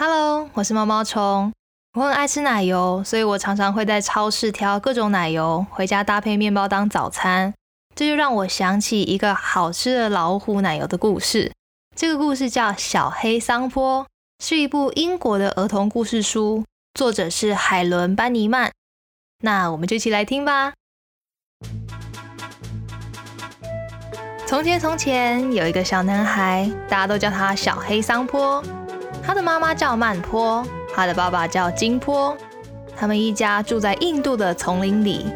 Hello，我是毛毛虫。我很爱吃奶油，所以我常常会在超市挑各种奶油回家搭配面包当早餐。这就让我想起一个好吃的老虎奶油的故事。这个故事叫《小黑桑坡》，是一部英国的儿童故事书，作者是海伦·班尼曼。那我们就一起来听吧。从前，从前有一个小男孩，大家都叫他小黑桑坡。他的妈妈叫曼坡，他的爸爸叫金坡。他们一家住在印度的丛林里。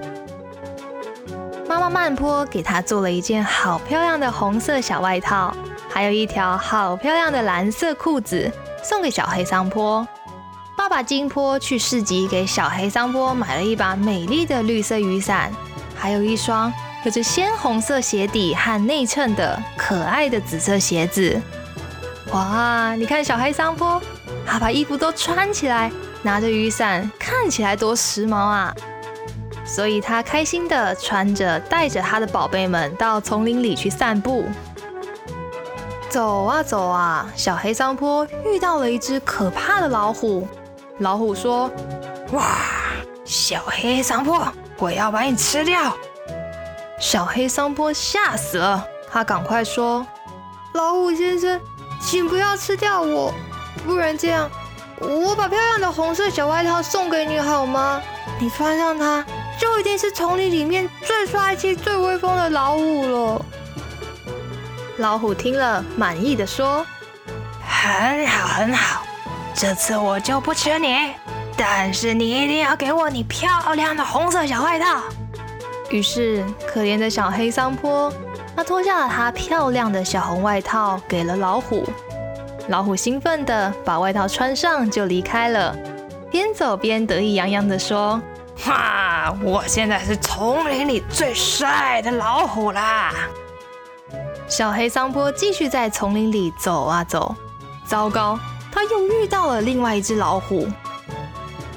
妈妈曼坡给他做了一件好漂亮的红色小外套，还有一条好漂亮的蓝色裤子，送给小黑桑坡。爸爸金坡去市集给小黑桑坡买了一把美丽的绿色雨伞，还有一双有着鲜红色鞋底和内衬的可爱的紫色鞋子。哇，你看小黑桑坡，他把衣服都穿起来，拿着雨伞，看起来多时髦啊！所以他开心的穿着，带着他的宝贝们到丛林里去散步。走啊走啊，小黑桑坡遇到了一只可怕的老虎。老虎说：“哇，小黑桑坡，我要把你吃掉！”小黑桑坡吓死了，他赶快说：“老虎先生。”请不要吃掉我，不然这样，我把漂亮的红色小外套送给你好吗？你穿上它，就一定是丛林里面最帅气、最威风的老虎了。老虎听了，满意的说：“很好，很好，这次我就不吃你，但是你一定要给我你漂亮的红色小外套。”于是，可怜的小黑桑坡。他脱下了他漂亮的小红外套，给了老虎。老虎兴奋地把外套穿上，就离开了。边走边得意洋洋地说：“哈，我现在是丛林里最帅的老虎啦！”小黑桑坡继续在丛林里走啊走，糟糕，他又遇到了另外一只老虎。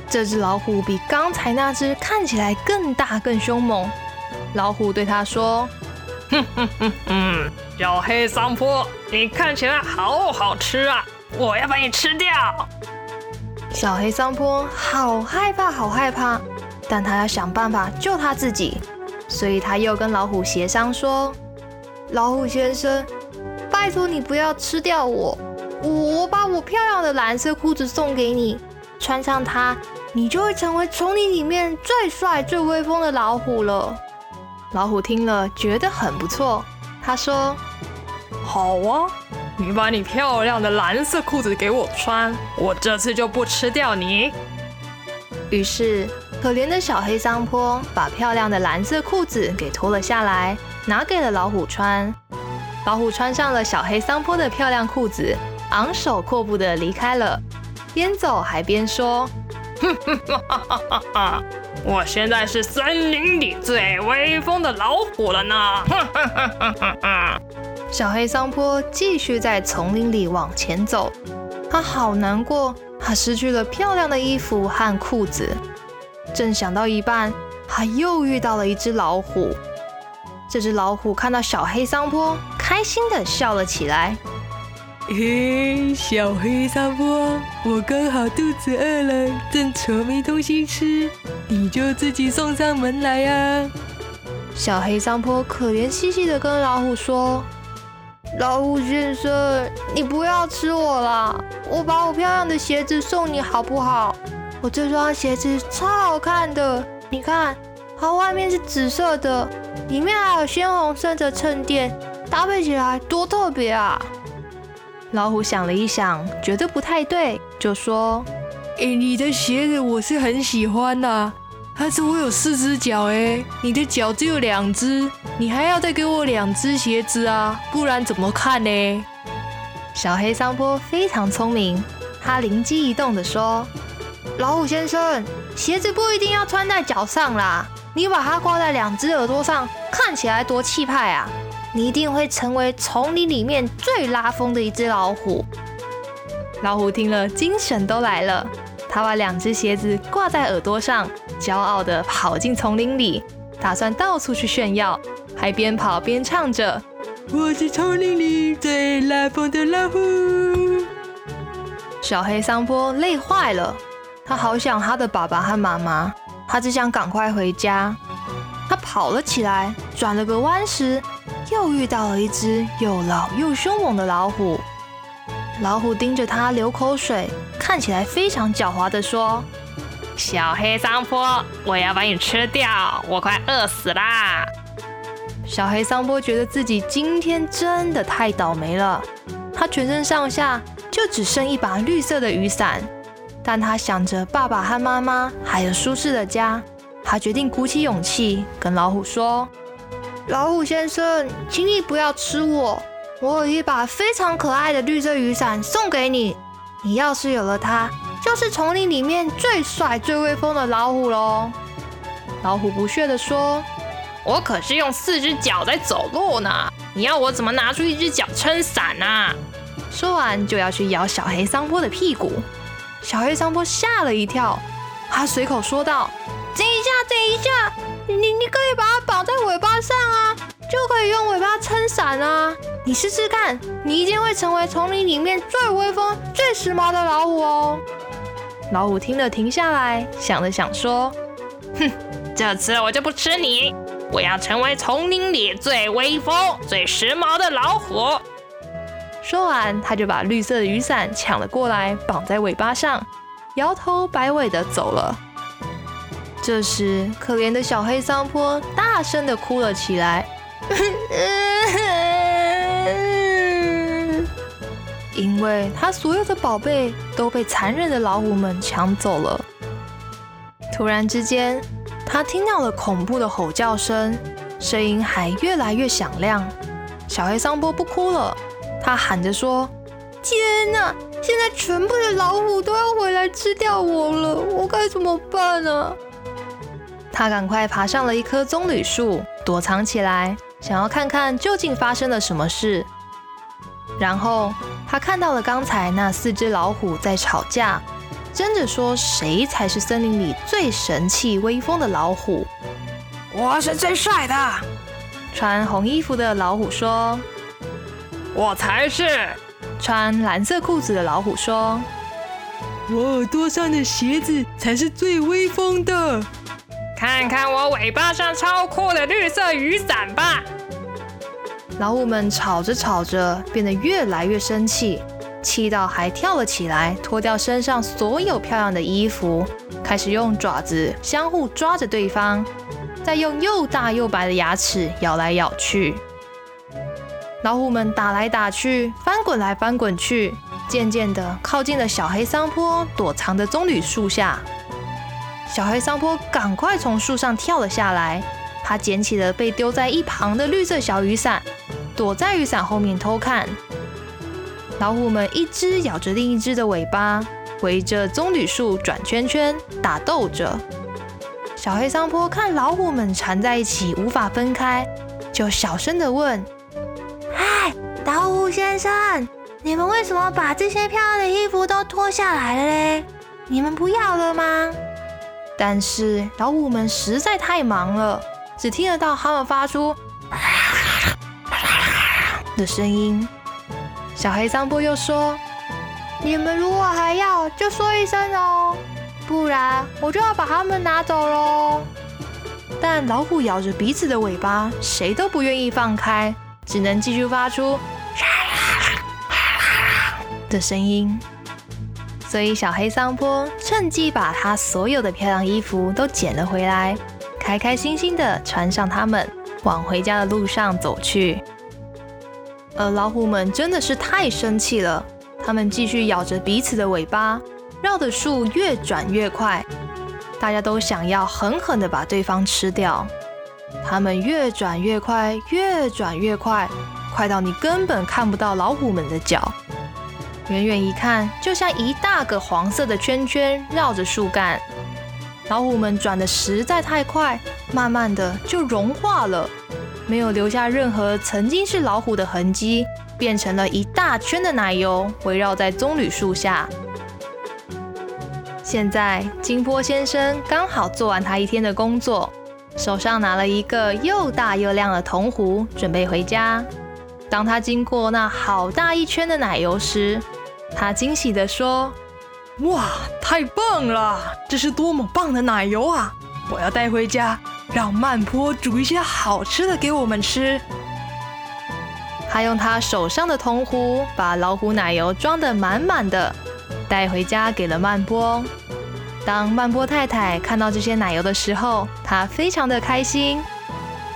这只老虎比刚才那只看起来更大、更凶猛。老虎对他说。哼哼哼哼，小黑桑坡，你看起来好好吃啊！我要把你吃掉。小黑桑坡好害怕，好害怕，但他要想办法救他自己，所以他又跟老虎协商说：“老虎先生，拜托你不要吃掉我，我把我漂亮的蓝色裤子送给你，穿上它，你就会成为丛林里面最帅、最威风的老虎了。”老虎听了觉得很不错，他说：“好啊，你把你漂亮的蓝色裤子给我穿，我这次就不吃掉你。”于是，可怜的小黑桑坡把漂亮的蓝色裤子给脱了下来，拿给了老虎穿。老虎穿上了小黑桑坡的漂亮裤子，昂首阔步的离开了，边走还边说：“哼哼哈哈哈哈哈！”我现在是森林里最威风的老虎了呢！哈哈哈哈哈小黑桑坡继续在丛林里往前走，他好难过，他失去了漂亮的衣服和裤子。正想到一半，他又遇到了一只老虎。这只老虎看到小黑桑坡，开心的笑了起来。嘿，小黑桑坡，我刚好肚子饿了，正愁没东西吃，你就自己送上门来呀！小黑桑坡可怜兮兮的跟老虎说：“老虎先生，你不要吃我啦，我把我漂亮的鞋子送你好不好？我这双鞋子超好看的，你看，它外面是紫色的，里面还有鲜红色的衬垫，搭配起来多特别啊！”老虎想了一想，觉得不太对，就说：“哎，你的鞋子我是很喜欢呐，但是我有四只脚哎，你的脚只有两只，你还要再给我两只鞋子啊，不然怎么看呢？”小黑桑坡非常聪明，他灵机一动地说：“老虎先生，鞋子不一定要穿在脚上啦，你把它挂在两只耳朵上，看起来多气派啊！”你一定会成为丛林里面最拉风的一只老虎。老虎听了，精神都来了。他把两只鞋子挂在耳朵上，骄傲地跑进丛林里，打算到处去炫耀，还边跑边唱着：“我是丛林里最拉风的老虎。”小黑桑坡累坏了，他好想他的爸爸和妈妈，他只想赶快回家。他跑了起来，转了个弯时，又遇到了一只又老又凶猛的老虎。老虎盯着他流口水，看起来非常狡猾的说：“小黑桑坡，我要把你吃掉，我快饿死啦！”小黑桑坡觉得自己今天真的太倒霉了，他全身上下就只剩一把绿色的雨伞，但他想着爸爸和妈妈，还有舒适的家，他决定鼓起勇气跟老虎说：“老虎先生，请你不要吃我。”我有一把非常可爱的绿色雨伞送给你，你要是有了它，就是丛林里面最帅、最威风的老虎喽。老虎不屑地说：“我可是用四只脚在走路呢，你要我怎么拿出一只脚撑伞呢？”说完就要去咬小黑桑坡的屁股。小黑桑坡吓了一跳，他随口说道：“等一下，你你可以把它绑在尾巴上啊，就可以用尾巴撑伞啊。”你试试看，你一定会成为丛林里面最威风、最时髦的老虎哦！老虎听了，停下来，想了想，说：“哼，这次我就不吃你，我要成为丛林里最威风、最时髦的老虎。”说完，他就把绿色的雨伞抢了过来，绑在尾巴上，摇头摆尾的走了。这时，可怜的小黑桑坡大声的哭了起来。因为他所有的宝贝都被残忍的老虎们抢走了。突然之间，他听到了恐怖的吼叫声，声音还越来越响亮。小黑桑波不哭了，他喊着说：“天哪！现在全部的老虎都要回来吃掉我了，我该怎么办呢？”他赶快爬上了一棵棕榈树，躲藏起来，想要看看究竟发生了什么事。然后。他看到了刚才那四只老虎在吵架，争着说谁才是森林里最神气威风的老虎。我是最帅的，穿红衣服的老虎说。我才是，穿蓝色裤子的老虎说。我耳朵上的鞋子才是最威风的。看看我尾巴上超酷的绿色雨伞吧。老虎们吵着吵着，变得越来越生气，气到还跳了起来，脱掉身上所有漂亮的衣服，开始用爪子相互抓着对方，再用又大又白的牙齿咬来咬去。老虎们打来打去，翻滚来翻滚去，渐渐的靠近了小黑桑坡躲藏的棕榈树下。小黑桑坡赶快从树上跳了下来，他捡起了被丢在一旁的绿色小雨伞。躲在雨伞后面偷看，老虎们一只咬着另一只的尾巴，围着棕榈树转圈圈打斗着。小黑桑坡看老虎们缠在一起无法分开，就小声的问：“嗨，老虎先生，你们为什么把这些漂亮的衣服都脱下来了嘞？你们不要了吗？”但是老虎们实在太忙了，只听得到他们发出。的声音，小黑桑波又说：“你们如果还要，就说一声哦，不然我就要把它们拿走喽。”但老虎咬着彼此的尾巴，谁都不愿意放开，只能继续发出的声音。所以小黑桑坡趁机把他所有的漂亮衣服都捡了回来，开开心心的穿上它们，往回家的路上走去。而老虎们真的是太生气了，它们继续咬着彼此的尾巴，绕的树越转越快。大家都想要狠狠地把对方吃掉。它们越转越快，越转越快，快到你根本看不到老虎们的脚。远远一看，就像一大个黄色的圈圈绕着树干。老虎们转的实在太快，慢慢的就融化了。没有留下任何曾经是老虎的痕迹，变成了一大圈的奶油，围绕在棕榈树下。现在金波先生刚好做完他一天的工作，手上拿了一个又大又亮的铜壶，准备回家。当他经过那好大一圈的奶油时，他惊喜地说：“哇，太棒了！这是多么棒的奶油啊！我要带回家，让曼波煮一些好吃的给我们吃。他用他手上的铜壶把老虎奶油装得满满的，带回家给了曼波。当曼波太太看到这些奶油的时候，她非常的开心。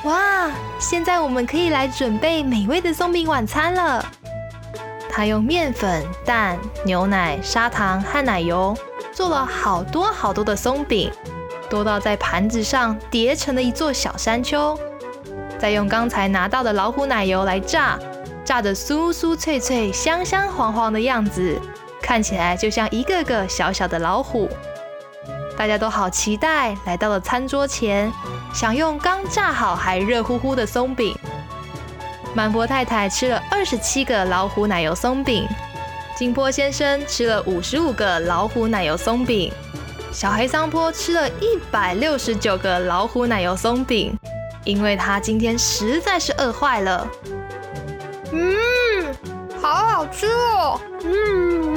哇，现在我们可以来准备美味的松饼晚餐了。他用面粉、蛋、牛奶、砂糖和奶油做了好多好多的松饼，多到在盘子上叠成了一座小山丘。再用刚才拿到的老虎奶油来炸，炸得酥酥脆脆、香香黄黄的样子，看起来就像一个个小小的老虎。大家都好期待，来到了餐桌前，享用刚炸好还热乎乎的松饼。满婆太太吃了二十七个老虎奶油松饼，金波先生吃了五十五个老虎奶油松饼，小黑桑坡吃了一百六十九个老虎奶油松饼。因为他今天实在是饿坏了。嗯，好好吃哦。嗯，